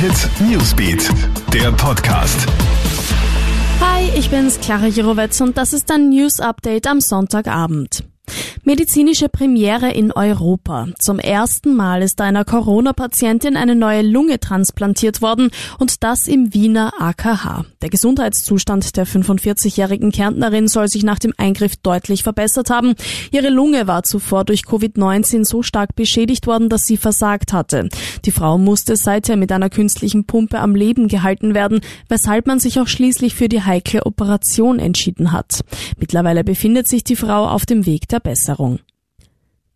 Hit Newsbeat, der Podcast. Hi, ich bin's, Clara Jirovetz und das ist ein News Update am Sonntagabend. Medizinische Premiere in Europa. Zum ersten Mal ist einer Corona-Patientin eine neue Lunge transplantiert worden und das im Wiener AKH. Der Gesundheitszustand der 45-jährigen Kärntnerin soll sich nach dem Eingriff deutlich verbessert haben. Ihre Lunge war zuvor durch Covid-19 so stark beschädigt worden, dass sie versagt hatte. Die Frau musste seither mit einer künstlichen Pumpe am Leben gehalten werden, weshalb man sich auch schließlich für die heikle Operation entschieden hat. Mittlerweile befindet sich die Frau auf dem Weg der Besserung. Veränderung.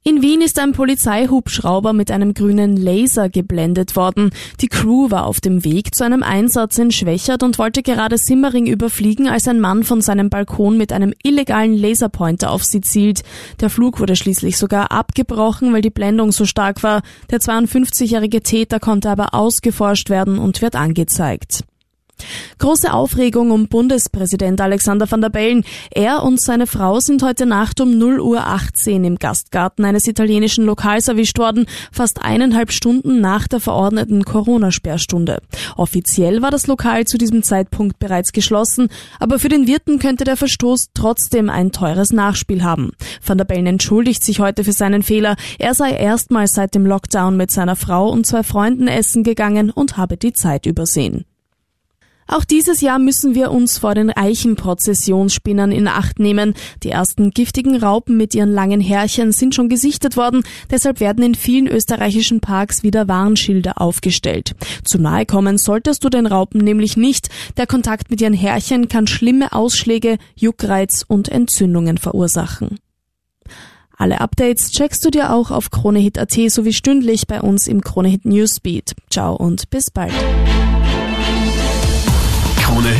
In Wien ist ein Polizeihubschrauber mit einem grünen Laser geblendet worden. Die Crew war auf dem Weg zu einem Einsatz in Schwächert und wollte gerade Simmering überfliegen, als ein Mann von seinem Balkon mit einem illegalen Laserpointer auf sie zielt. Der Flug wurde schließlich sogar abgebrochen, weil die Blendung so stark war. Der 52-jährige Täter konnte aber ausgeforscht werden und wird angezeigt. Große Aufregung um Bundespräsident Alexander van der Bellen. Er und seine Frau sind heute Nacht um 0 Uhr 18 im Gastgarten eines italienischen Lokals erwischt worden, fast eineinhalb Stunden nach der verordneten Corona-Sperrstunde. Offiziell war das Lokal zu diesem Zeitpunkt bereits geschlossen, aber für den Wirten könnte der Verstoß trotzdem ein teures Nachspiel haben. Van der Bellen entschuldigt sich heute für seinen Fehler. Er sei erstmals seit dem Lockdown mit seiner Frau und zwei Freunden essen gegangen und habe die Zeit übersehen. Auch dieses Jahr müssen wir uns vor den Eichenprozessionsspinnern in Acht nehmen. Die ersten giftigen Raupen mit ihren langen Härchen sind schon gesichtet worden, deshalb werden in vielen österreichischen Parks wieder Warnschilder aufgestellt. Zu nahe kommen solltest du den Raupen nämlich nicht. Der Kontakt mit ihren Härchen kann schlimme Ausschläge, Juckreiz und Entzündungen verursachen. Alle Updates checkst du dir auch auf KroneHit.at sowie stündlich bei uns im KroneHit Newsbeat. Ciao und bis bald.